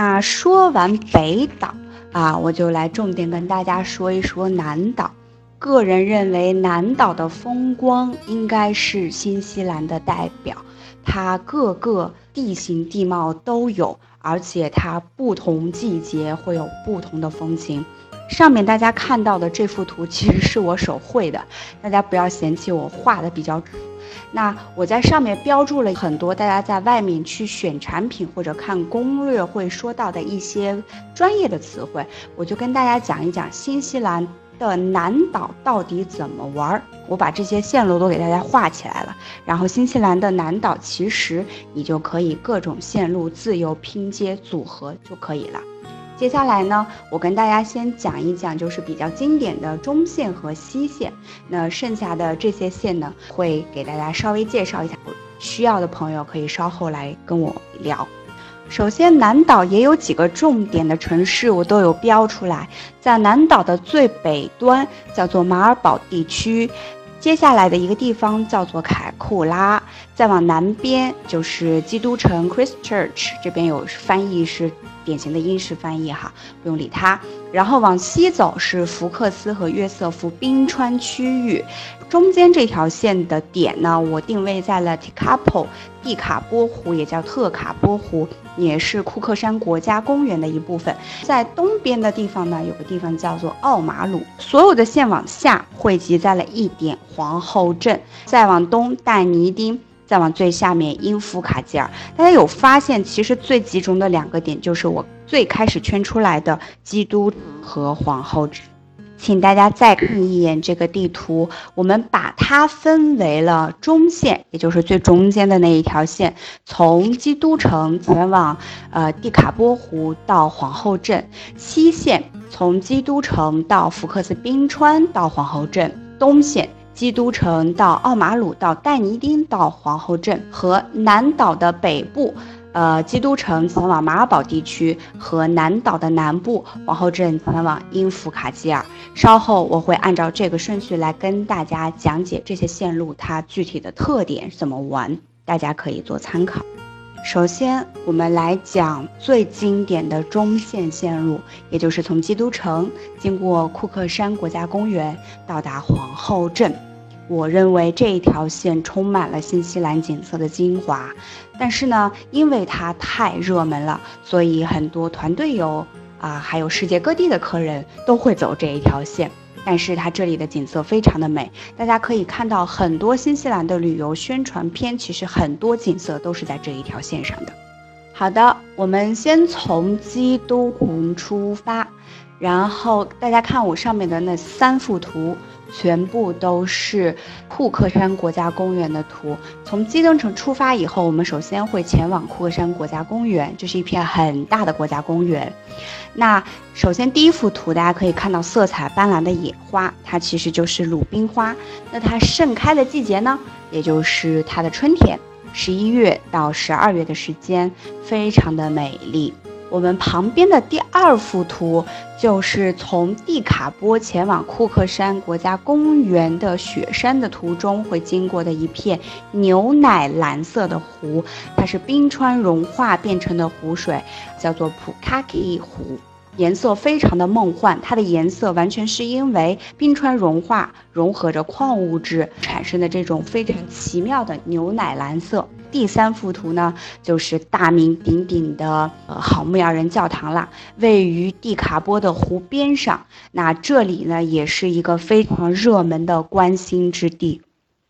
那说完北岛啊，我就来重点跟大家说一说南岛。个人认为，南岛的风光应该是新西兰的代表，它各个地形地貌都有，而且它不同季节会有不同的风情。上面大家看到的这幅图其实是我手绘的，大家不要嫌弃我画的比较。那我在上面标注了很多大家在外面去选产品或者看攻略会说到的一些专业的词汇，我就跟大家讲一讲新西兰的南岛到底怎么玩儿。我把这些线路都给大家画起来了，然后新西兰的南岛其实你就可以各种线路自由拼接组合就可以了。接下来呢，我跟大家先讲一讲，就是比较经典的中线和西线。那剩下的这些线呢，会给大家稍微介绍一下。需要的朋友可以稍后来跟我聊。首先，南岛也有几个重点的城市，我都有标出来。在南岛的最北端叫做马尔堡地区，接下来的一个地方叫做凯库拉，再往南边就是基督城 Christchurch，这边有翻译是。典型的英式翻译哈，不用理它。然后往西走是福克斯和约瑟夫冰川区域，中间这条线的点呢，我定位在了 Tekapo 蒂卡波湖，也叫特卡波湖，也是库克山国家公园的一部分。在东边的地方呢，有个地方叫做奥马鲁。所有的线往下汇集在了一点皇后镇，再往东但尼丁。再往最下面，英夫卡吉尔，大家有发现，其实最集中的两个点就是我最开始圈出来的基督和皇后。请大家再看一眼这个地图，我们把它分为了中线，也就是最中间的那一条线，从基督城前往呃蒂卡波湖到皇后镇；西线从基督城到福克斯冰川到皇后镇；东线。基督城到奥马鲁到戴尼丁到皇后镇和南岛的北部，呃，基督城前往马尔堡地区和南岛的南部皇后镇前往英弗卡基尔。稍后我会按照这个顺序来跟大家讲解这些线路它具体的特点怎么玩，大家可以做参考。首先，我们来讲最经典的中线线路，也就是从基督城经过库克山国家公园到达皇后镇。我认为这一条线充满了新西兰景色的精华，但是呢，因为它太热门了，所以很多团队游啊，还有世界各地的客人都会走这一条线。但是它这里的景色非常的美，大家可以看到很多新西兰的旅游宣传片，其实很多景色都是在这一条线上的。好的，我们先从基督城出发，然后大家看我上面的那三幅图。全部都是库克山国家公园的图。从基登城出发以后，我们首先会前往库克山国家公园，这是一片很大的国家公园。那首先第一幅图，大家可以看到色彩斑斓的野花，它其实就是鲁冰花。那它盛开的季节呢，也就是它的春天，十一月到十二月的时间，非常的美丽。我们旁边的第二幅图，就是从蒂卡波前往库克山国家公园的雪山的途中会经过的一片牛奶蓝色的湖，它是冰川融化变成的湖水，叫做普卡基湖，颜色非常的梦幻。它的颜色完全是因为冰川融化融合着矿物质产生的这种非常奇妙的牛奶蓝色。第三幅图呢，就是大名鼎鼎的呃好牧羊人教堂啦，位于蒂卡波的湖边上。那这里呢，也是一个非常热门的观星之地。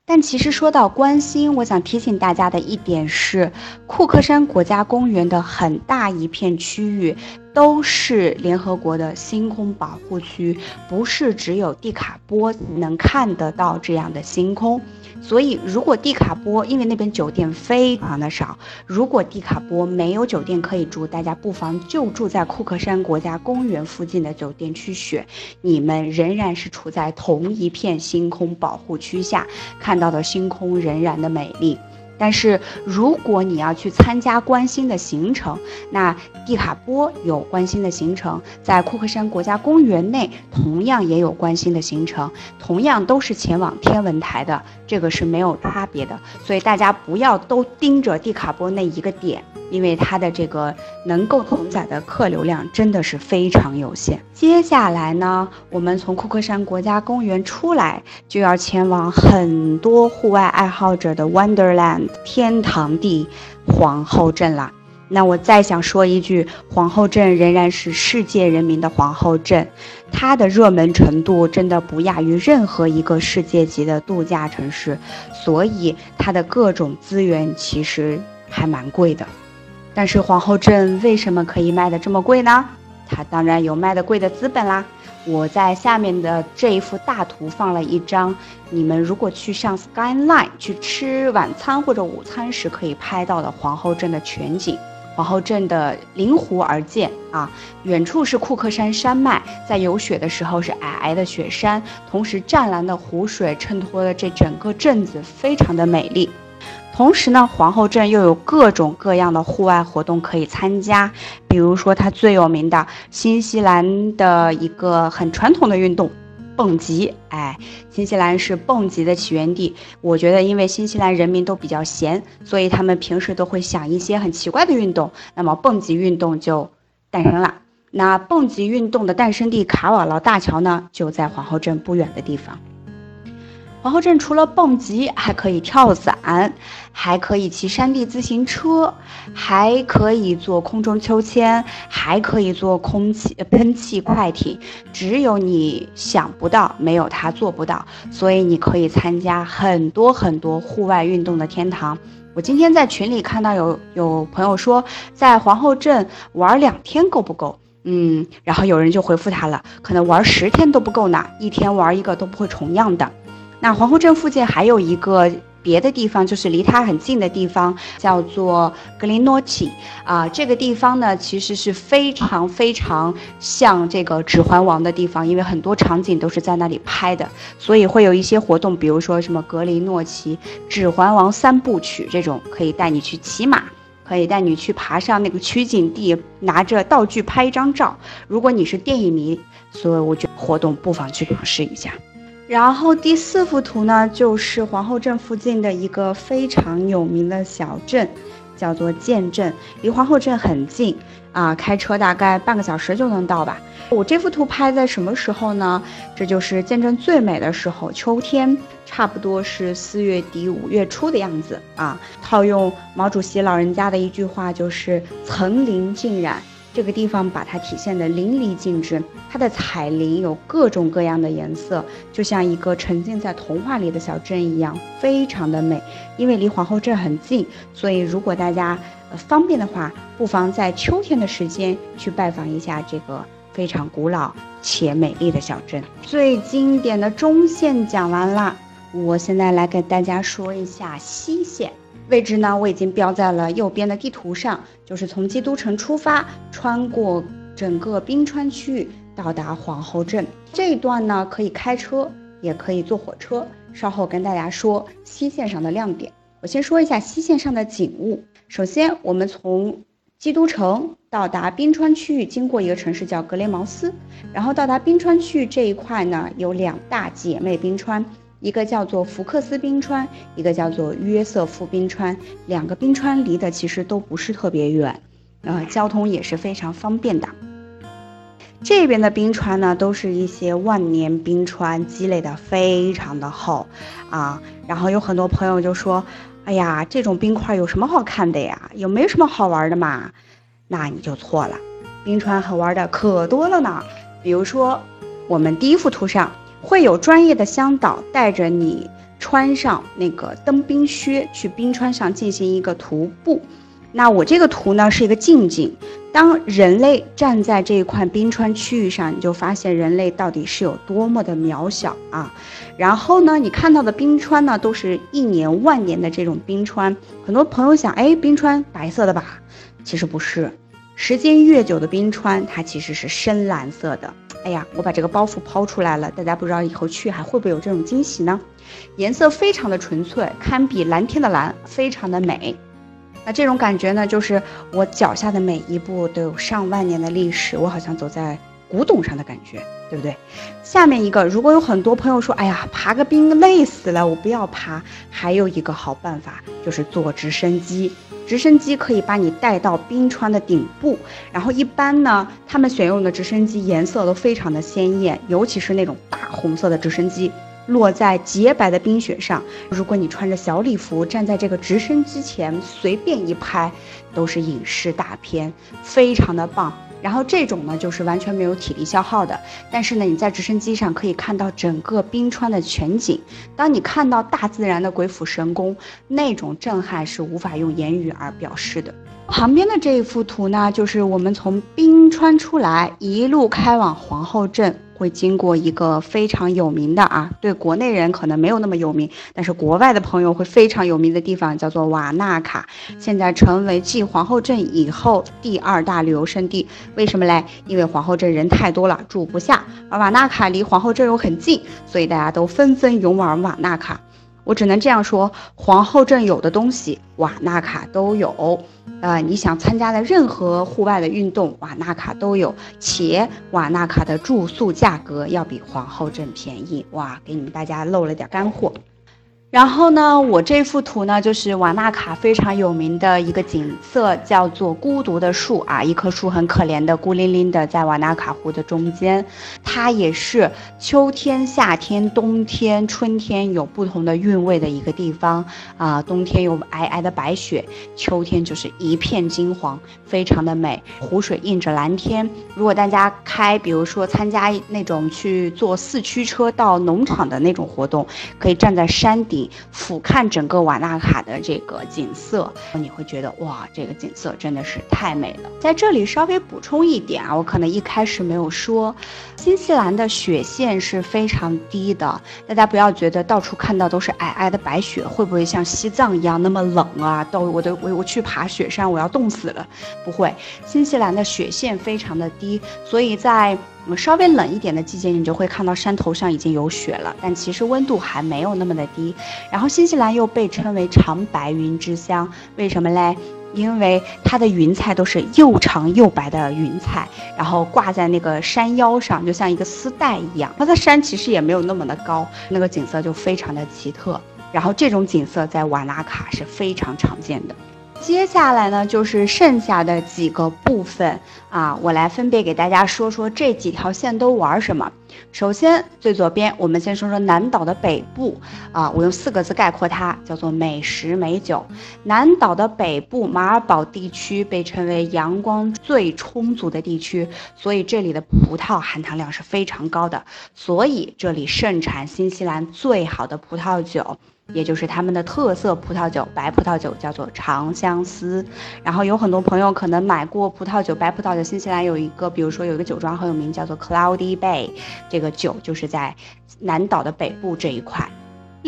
但其实说到观星，我想提醒大家的一点是，库克山国家公园的很大一片区域都是联合国的星空保护区，不是只有蒂卡波能看得到这样的星空。所以，如果蒂卡波，因为那边酒店非常的少，如果蒂卡波没有酒店可以住，大家不妨就住在库克山国家公园附近的酒店去选，你们仍然是处在同一片星空保护区下，看到的星空仍然的美丽。但是如果你要去参加观星的行程，那蒂卡波有观星的行程，在库克山国家公园内同样也有关星的行程，同样都是前往天文台的，这个是没有差别的。所以大家不要都盯着蒂卡波那一个点，因为它的这个能够承载的客流量真的是非常有限。接下来呢，我们从库克山国家公园出来，就要前往很多户外爱好者的 Wonderland 天堂地皇后镇了。那我再想说一句，皇后镇仍然是世界人民的皇后镇，它的热门程度真的不亚于任何一个世界级的度假城市，所以它的各种资源其实还蛮贵的。但是皇后镇为什么可以卖的这么贵呢？它当然有卖的贵的资本啦。我在下面的这一幅大图放了一张，你们如果去上 Skyline 去吃晚餐或者午餐时可以拍到的皇后镇的全景。皇后镇的临湖而建啊，远处是库克山山脉，在有雪的时候是皑皑的雪山，同时湛蓝的湖水衬托了这整个镇子，非常的美丽。同时呢，皇后镇又有各种各样的户外活动可以参加，比如说它最有名的新西兰的一个很传统的运动。蹦极，哎，新西兰是蹦极的起源地。我觉得，因为新西兰人民都比较闲，所以他们平时都会想一些很奇怪的运动，那么蹦极运动就诞生了。那蹦极运动的诞生地卡瓦劳大桥呢，就在皇后镇不远的地方。皇后镇除了蹦极，还可以跳伞，还可以骑山地自行车，还可以坐空中秋千，还可以坐空气喷气快艇。只有你想不到，没有它做不到。所以你可以参加很多很多户外运动的天堂。我今天在群里看到有有朋友说，在皇后镇玩两天够不够？嗯，然后有人就回复他了，可能玩十天都不够呢，一天玩一个都不会重样的。那皇后镇附近还有一个别的地方，就是离它很近的地方，叫做格林诺奇啊。这个地方呢，其实是非常非常像这个《指环王》的地方，因为很多场景都是在那里拍的，所以会有一些活动，比如说什么格林诺奇指环王三部曲这种，可以带你去骑马，可以带你去爬上那个取景地，拿着道具拍一张照。如果你是电影迷，所以我觉得活动不妨去尝试一下。然后第四幅图呢，就是皇后镇附近的一个非常有名的小镇，叫做建镇，离皇后镇很近啊，开车大概半个小时就能到吧。我这幅图拍在什么时候呢？这就是建镇最美的时候，秋天，差不多是四月底五月初的样子啊。套用毛主席老人家的一句话，就是层林尽染。这个地方把它体现的淋漓尽致，它的彩铃有各种各样的颜色，就像一个沉浸在童话里的小镇一样，非常的美。因为离皇后镇很近，所以如果大家方便的话，不妨在秋天的时间去拜访一下这个非常古老且美丽的小镇。最经典的中线讲完了，我现在来给大家说一下西线。位置呢，我已经标在了右边的地图上，就是从基督城出发，穿过整个冰川区域，到达皇后镇这一段呢，可以开车，也可以坐火车。稍后跟大家说西线上的亮点。我先说一下西线上的景物。首先，我们从基督城到达冰川区域，经过一个城市叫格雷茅斯，然后到达冰川区域这一块呢，有两大姐妹冰川。一个叫做福克斯冰川，一个叫做约瑟夫冰川，两个冰川离得其实都不是特别远，呃，交通也是非常方便的。这边的冰川呢，都是一些万年冰川积累的非常的厚，啊，然后有很多朋友就说，哎呀，这种冰块有什么好看的呀？有没有什么好玩的嘛？那你就错了，冰川好玩的可多了呢。比如说，我们第一幅图上。会有专业的向导带着你穿上那个登冰靴去冰川上进行一个徒步。那我这个图呢是一个近景，当人类站在这一块冰川区域上，你就发现人类到底是有多么的渺小啊。然后呢，你看到的冰川呢都是一年万年的这种冰川。很多朋友想，哎，冰川白色的吧？其实不是，时间越久的冰川，它其实是深蓝色的。哎呀，我把这个包袱抛出来了，大家不知道以后去还会不会有这种惊喜呢？颜色非常的纯粹，堪比蓝天的蓝，非常的美。那这种感觉呢，就是我脚下的每一步都有上万年的历史，我好像走在古董上的感觉，对不对？下面一个，如果有很多朋友说，哎呀，爬个冰累死了，我不要爬，还有一个好办法，就是坐直升机。直升机可以把你带到冰川的顶部。然后一般呢，他们选用的直升机颜色都非常的鲜艳，尤其是那种大红色的直升机。落在洁白的冰雪上，如果你穿着小礼服站在这个直升机前，随便一拍，都是影视大片，非常的棒。然后这种呢，就是完全没有体力消耗的，但是呢，你在直升机上可以看到整个冰川的全景。当你看到大自然的鬼斧神工，那种震撼是无法用言语而表示的。旁边的这一幅图呢，就是我们从冰川出来，一路开往皇后镇。会经过一个非常有名的啊，对国内人可能没有那么有名，但是国外的朋友会非常有名的地方叫做瓦纳卡，现在成为继皇后镇以后第二大旅游胜地。为什么嘞？因为皇后镇人太多了，住不下，而瓦纳卡离皇后镇又很近，所以大家都纷纷涌往瓦纳卡。我只能这样说，皇后镇有的东西，瓦纳卡都有。呃，你想参加的任何户外的运动，瓦纳卡都有。且瓦纳卡的住宿价格要比皇后镇便宜。哇，给你们大家漏了点干货。然后呢，我这幅图呢，就是瓦纳卡非常有名的一个景色，叫做孤独的树啊，一棵树很可怜的孤零零的在瓦纳卡湖的中间，它也是秋天、夏天、冬天、春天有不同的韵味的一个地方啊。冬天有皑皑的白雪，秋天就是一片金黄，非常的美。湖水映着蓝天。如果大家开，比如说参加那种去坐四驱车到农场的那种活动，可以站在山顶。俯瞰整个瓦纳卡的这个景色，你会觉得哇，这个景色真的是太美了。在这里稍微补充一点啊，我可能一开始没有说，新西兰的雪线是非常低的，大家不要觉得到处看到都是皑皑的白雪，会不会像西藏一样那么冷啊？到我的我我去爬雪山，我要冻死了。不会，新西兰的雪线非常的低，所以在。稍微冷一点的季节，你就会看到山头上已经有雪了，但其实温度还没有那么的低。然后新西兰又被称为长白云之乡，为什么嘞？因为它的云彩都是又长又白的云彩，然后挂在那个山腰上，就像一个丝带一样。它的山其实也没有那么的高，那个景色就非常的奇特。然后这种景色在瓦纳卡是非常常见的。接下来呢，就是剩下的几个部分啊，我来分别给大家说说这几条线都玩什么。首先，最左边，我们先说说南岛的北部啊，我用四个字概括它，叫做美食美酒。南岛的北部马尔堡地区被称为阳光最充足的地区，所以这里的葡萄含糖量是非常高的，所以这里盛产新西兰最好的葡萄酒。也就是他们的特色葡萄酒，白葡萄酒叫做长相思。然后有很多朋友可能买过葡萄酒，白葡萄酒。新西兰有一个，比如说有一个酒庄很有名，叫做 Cloudy Bay，这个酒就是在南岛的北部这一块。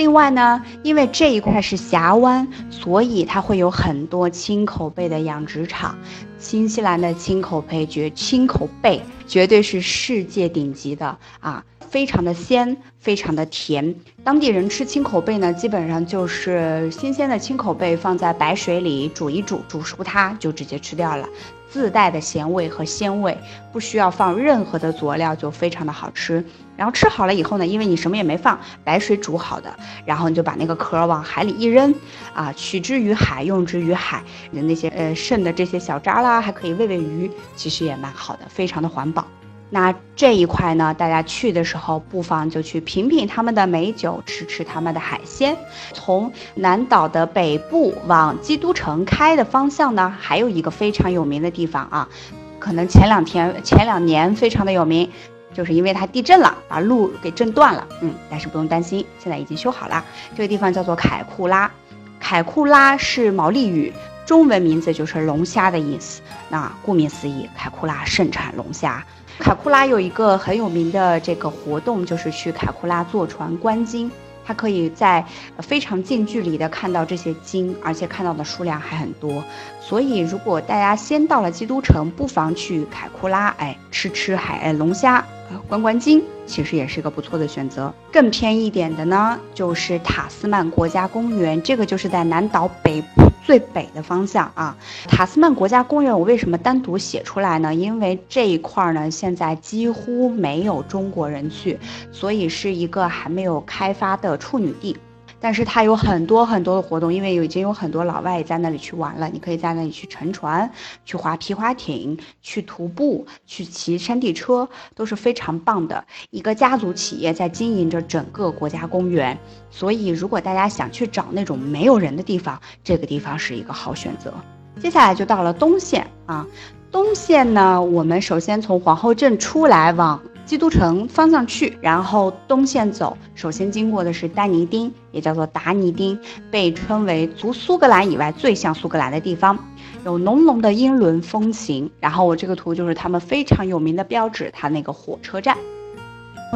另外呢，因为这一块是峡湾，所以它会有很多青口贝的养殖场。新西兰的青口贝绝青口贝绝对是世界顶级的啊！非常的鲜，非常的甜。当地人吃青口贝呢，基本上就是新鲜的青口贝放在白水里煮一煮，煮熟它就直接吃掉了，自带的咸味和鲜味，不需要放任何的佐料，就非常的好吃。然后吃好了以后呢，因为你什么也没放，白水煮好的，然后你就把那个壳往海里一扔，啊，取之于海，用之于海，的那些呃剩的这些小渣啦，还可以喂喂鱼，其实也蛮好的，非常的环保。那这一块呢，大家去的时候不妨就去品品他们的美酒，吃吃他们的海鲜。从南岛的北部往基督城开的方向呢，还有一个非常有名的地方啊，可能前两天、前两年非常的有名，就是因为它地震了，把路给震断了。嗯，但是不用担心，现在已经修好了。这个地方叫做凯库拉，凯库拉是毛利语，中文名字就是龙虾的意思。那顾名思义，凯库拉盛产龙虾。凯库拉有一个很有名的这个活动，就是去凯库拉坐船观鲸。它可以在非常近距离的看到这些鲸，而且看到的数量还很多。所以，如果大家先到了基督城，不妨去凯库拉，哎，吃吃海龙虾，观观鲸，其实也是一个不错的选择。更偏一点的呢，就是塔斯曼国家公园，这个就是在南岛北部。最北的方向啊，塔斯曼国家公园，我为什么单独写出来呢？因为这一块儿呢，现在几乎没有中国人去，所以是一个还没有开发的处女地。但是它有很多很多的活动，因为已经有很多老外在那里去玩了。你可以在那里去乘船、去划皮划艇、去徒步、去骑山地车，都是非常棒的。一个家族企业在经营着整个国家公园，所以如果大家想去找那种没有人的地方，这个地方是一个好选择。接下来就到了东线啊，东线呢，我们首先从皇后镇出来往。基督城方向去，然后东线走，首先经过的是丹尼丁，也叫做达尼丁，被称为除苏格兰以外最像苏格兰的地方，有浓浓的英伦风情。然后我这个图就是他们非常有名的标志，它那个火车站，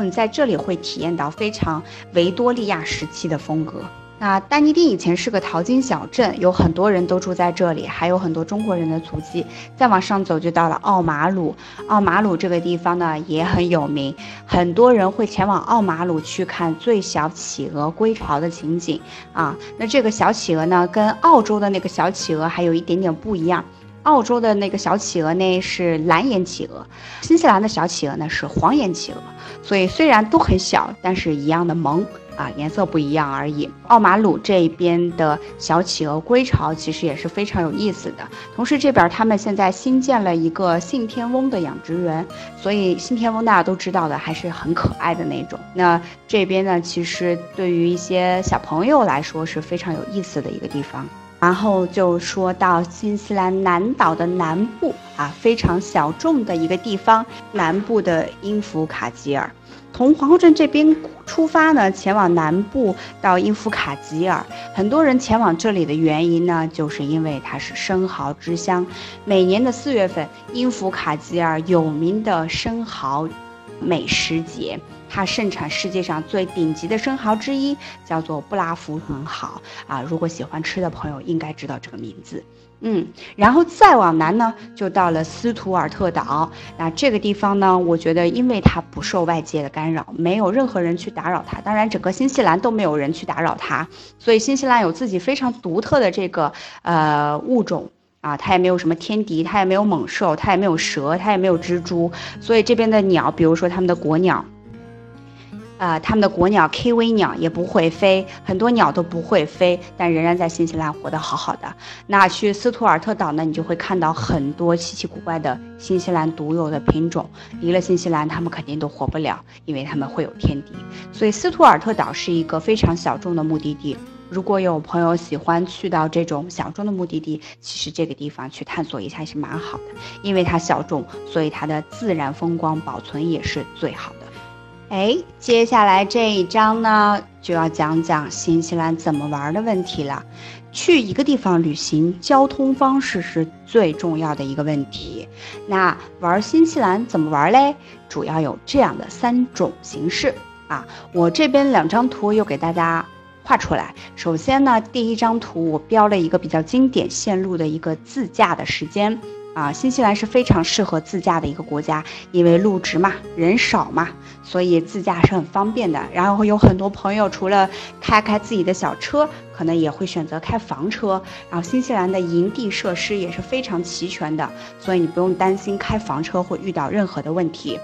你在这里会体验到非常维多利亚时期的风格。那丹尼丁以前是个淘金小镇，有很多人都住在这里，还有很多中国人的足迹。再往上走就到了奥马鲁，奥马鲁这个地方呢也很有名，很多人会前往奥马鲁去看最小企鹅归巢的情景啊。那这个小企鹅呢，跟澳洲的那个小企鹅还有一点点不一样，澳洲的那个小企鹅呢是蓝眼企鹅，新西兰的小企鹅呢是黄眼企鹅，所以虽然都很小，但是一样的萌。啊，颜色不一样而已。奥马鲁这边的小企鹅归巢其实也是非常有意思的。同时，这边他们现在新建了一个信天翁的养殖园，所以信天翁大家都知道的，还是很可爱的那种。那这边呢，其实对于一些小朋友来说是非常有意思的一个地方。然后就说到新西兰南岛的南部啊，非常小众的一个地方，南部的英弗卡吉尔。从皇后镇这边出发呢，前往南部到英弗卡吉尔。很多人前往这里的原因呢，就是因为它是生蚝之乡。每年的四月份，英弗卡吉尔有名的生蚝美食节，它盛产世界上最顶级的生蚝之一，叫做布拉福很好啊。如果喜欢吃的朋友应该知道这个名字。嗯，然后再往南呢，就到了斯图尔特岛。那这个地方呢，我觉得因为它不受外界的干扰，没有任何人去打扰它。当然，整个新西兰都没有人去打扰它，所以新西兰有自己非常独特的这个呃物种啊，它也没有什么天敌，它也没有猛兽，它也没有蛇，它也没有蜘蛛。所以这边的鸟，比如说他们的国鸟。啊，他们的国鸟 K V 鸟也不会飞，很多鸟都不会飞，但仍然在新西兰活得好好的。那去斯图尔特岛呢，你就会看到很多稀奇古怪的新西兰独有的品种。离了新西兰，他们肯定都活不了，因为他们会有天敌。所以斯图尔特岛是一个非常小众的目的地。如果有朋友喜欢去到这种小众的目的地，其实这个地方去探索一下也是蛮好的，因为它小众，所以它的自然风光保存也是最好的。哎，接下来这一章呢，就要讲讲新西兰怎么玩的问题了。去一个地方旅行，交通方式是最重要的一个问题。那玩新西兰怎么玩嘞？主要有这样的三种形式啊。我这边两张图又给大家画出来。首先呢，第一张图我标了一个比较经典线路的一个自驾的时间。啊，新西兰是非常适合自驾的一个国家，因为路直嘛，人少嘛，所以自驾是很方便的。然后有很多朋友除了开开自己的小车，可能也会选择开房车。然后新西兰的营地设施也是非常齐全的，所以你不用担心开房车会遇到任何的问题。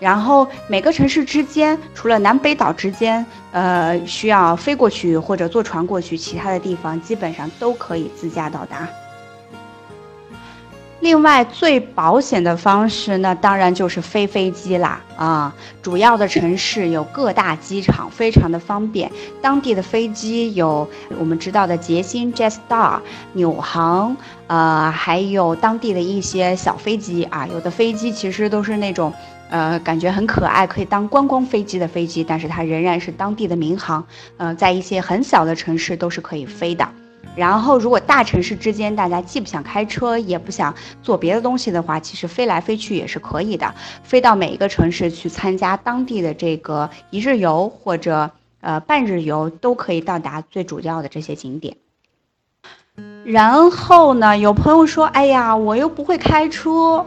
然后每个城市之间，除了南北岛之间，呃，需要飞过去或者坐船过去，其他的地方基本上都可以自驾到达。另外，最保险的方式，那当然就是飞飞机啦啊！主要的城市有各大机场，非常的方便。当地的飞机有我们知道的捷星 Jetstar、纽航，呃，还有当地的一些小飞机啊。有的飞机其实都是那种，呃，感觉很可爱，可以当观光飞机的飞机，但是它仍然是当地的民航，呃，在一些很小的城市都是可以飞的。然后，如果大城市之间大家既不想开车，也不想做别的东西的话，其实飞来飞去也是可以的。飞到每一个城市去参加当地的这个一日游或者呃半日游，都可以到达最主要的这些景点。然后呢，有朋友说：“哎呀，我又不会开车。”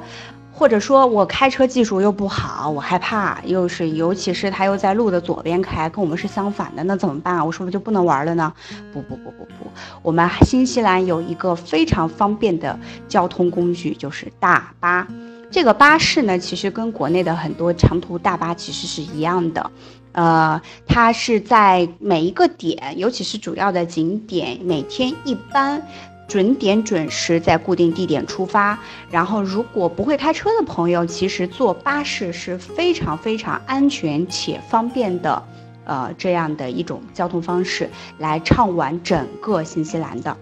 或者说我开车技术又不好，我害怕，又是尤其是他又在路的左边开，跟我们是相反的，那怎么办？我是不是就不能玩了呢？不不不不不，我们新西兰有一个非常方便的交通工具，就是大巴。这个巴士呢，其实跟国内的很多长途大巴其实是一样的。呃，它是在每一个点，尤其是主要的景点，每天一班准点准时在固定地点出发。然后，如果不会开车的朋友，其实坐巴士是非常非常安全且方便的，呃，这样的一种交通方式来畅玩整个新西兰的。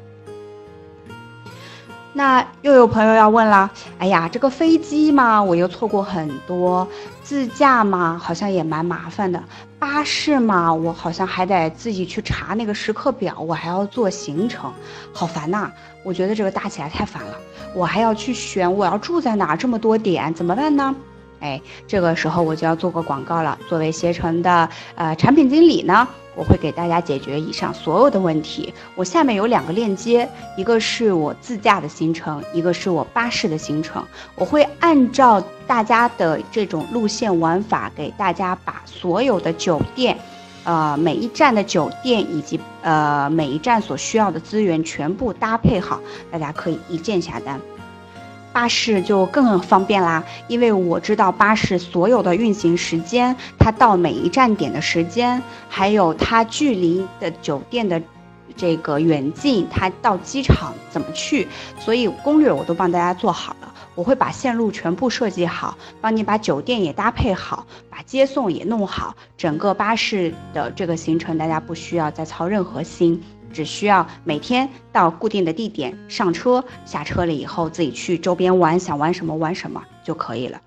那又有朋友要问了，哎呀，这个飞机嘛，我又错过很多；自驾嘛，好像也蛮麻烦的；巴士嘛，我好像还得自己去查那个时刻表，我还要做行程，好烦呐！我觉得这个搭起来太烦了，我还要去选我要住在哪，这么多点怎么办呢？哎，这个时候我就要做个广告了。作为携程的呃产品经理呢，我会给大家解决以上所有的问题。我下面有两个链接，一个是我自驾的行程，一个是我巴士的行程。我会按照大家的这种路线玩法，给大家把所有的酒店，呃每一站的酒店以及呃每一站所需要的资源全部搭配好，大家可以一键下单。巴士就更方便啦，因为我知道巴士所有的运行时间，它到每一站点的时间，还有它距离的酒店的这个远近，它到机场怎么去，所以攻略我都帮大家做好了。我会把线路全部设计好，帮你把酒店也搭配好，把接送也弄好，整个巴士的这个行程大家不需要再操任何心。只需要每天到固定的地点上车，下车了以后自己去周边玩，想玩什么玩什么就可以了。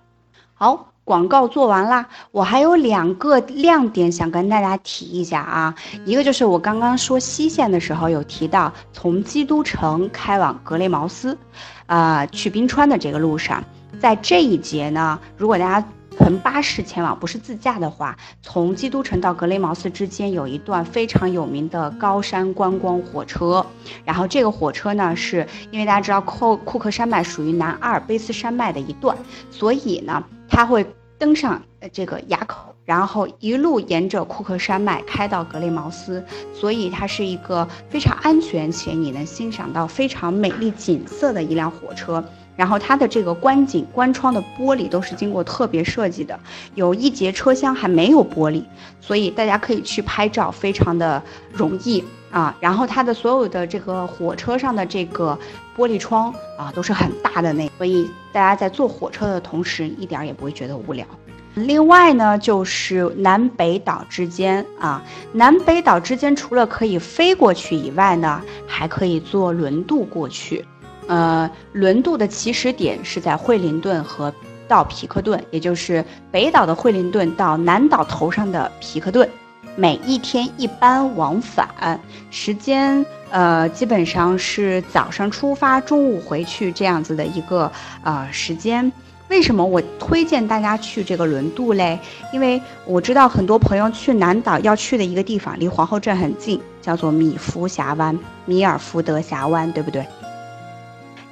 好，广告做完啦，我还有两个亮点想跟大家提一下啊。一个就是我刚刚说西线的时候有提到，从基督城开往格雷茅斯，啊，去冰川的这个路上，在这一节呢，如果大家。乘巴士前往，不是自驾的话，从基督城到格雷茅斯之间有一段非常有名的高山观光火车。然后这个火车呢，是因为大家知道库库克山脉属于南阿尔卑斯山脉的一段，所以呢，它会登上这个垭口，然后一路沿着库克山脉开到格雷茅斯。所以它是一个非常安全且你能欣赏到非常美丽景色的一辆火车。然后它的这个观景观窗的玻璃都是经过特别设计的，有一节车厢还没有玻璃，所以大家可以去拍照，非常的容易啊。然后它的所有的这个火车上的这个玻璃窗啊都是很大的那，所以大家在坐火车的同时一点也不会觉得无聊。另外呢，就是南北岛之间啊，南北岛之间除了可以飞过去以外呢，还可以坐轮渡过去。呃，轮渡的起始点是在惠灵顿和到皮克顿，也就是北岛的惠灵顿到南岛头上的皮克顿，每一天一班往返，时间呃基本上是早上出发，中午回去这样子的一个呃时间。为什么我推荐大家去这个轮渡嘞？因为我知道很多朋友去南岛要去的一个地方离皇后镇很近，叫做米福峡湾，米尔福德峡湾，对不对？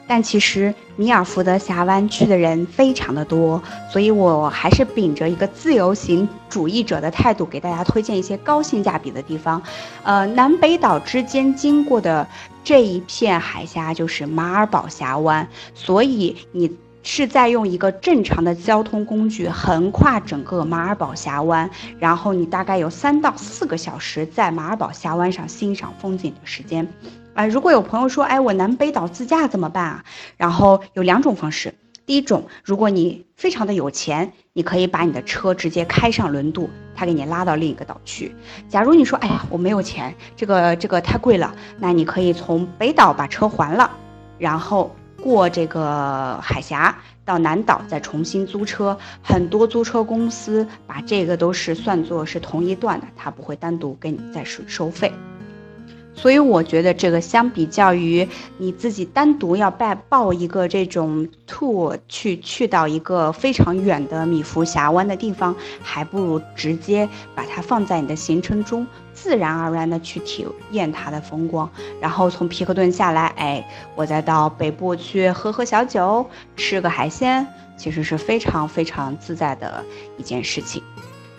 但其实米尔福德峡湾去的人非常的多，所以我还是秉着一个自由行主义者的态度，给大家推荐一些高性价比的地方。呃，南北岛之间经过的这一片海峡就是马尔堡峡湾，所以你是在用一个正常的交通工具横跨整个马尔堡峡湾，然后你大概有三到四个小时在马尔堡峡湾上欣赏风景的时间。啊，如果有朋友说，哎，我南北岛自驾怎么办啊？然后有两种方式，第一种，如果你非常的有钱，你可以把你的车直接开上轮渡，他给你拉到另一个岛去。假如你说，哎呀，我没有钱，这个这个太贵了，那你可以从北岛把车还了，然后过这个海峡到南岛，再重新租车。很多租车公司把这个都是算作是同一段的，他不会单独给你再收收费。所以我觉得这个相比较于你自己单独要报报一个这种 tour 去去到一个非常远的米福峡湾的地方，还不如直接把它放在你的行程中，自然而然的去体验它的风光。然后从皮克顿下来，哎，我再到北部去喝喝小酒，吃个海鲜，其实是非常非常自在的一件事情。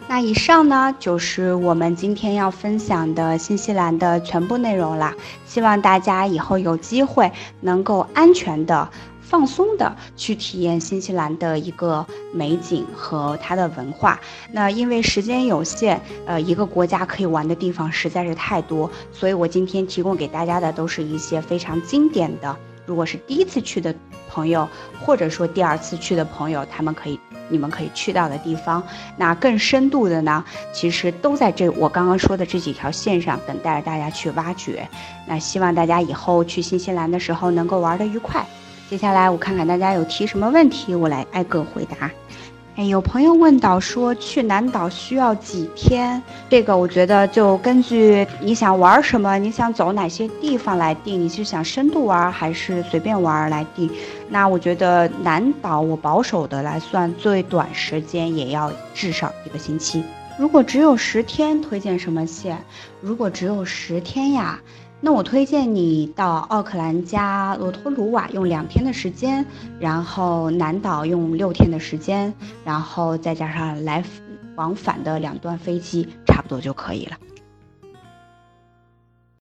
那以上呢，就是我们今天要分享的新西兰的全部内容啦。希望大家以后有机会能够安全的放松的去体验新西兰的一个美景和它的文化。那因为时间有限，呃，一个国家可以玩的地方实在是太多，所以我今天提供给大家的都是一些非常经典的。如果是第一次去的朋友，或者说第二次去的朋友，他们可以。你们可以去到的地方，那更深度的呢，其实都在这我刚刚说的这几条线上，等待着大家去挖掘。那希望大家以后去新西兰的时候能够玩得愉快。接下来我看看大家有提什么问题，我来挨个回答。哎，有朋友问到说去南岛需要几天？这个我觉得就根据你想玩什么，你想走哪些地方来定。你是想深度玩还是随便玩来定？那我觉得南岛我保守的来算，最短时间也要至少一个星期。如果只有十天，推荐什么线？如果只有十天呀？那我推荐你到奥克兰加罗托鲁瓦用两天的时间，然后南岛用六天的时间，然后再加上来往返的两段飞机，差不多就可以了。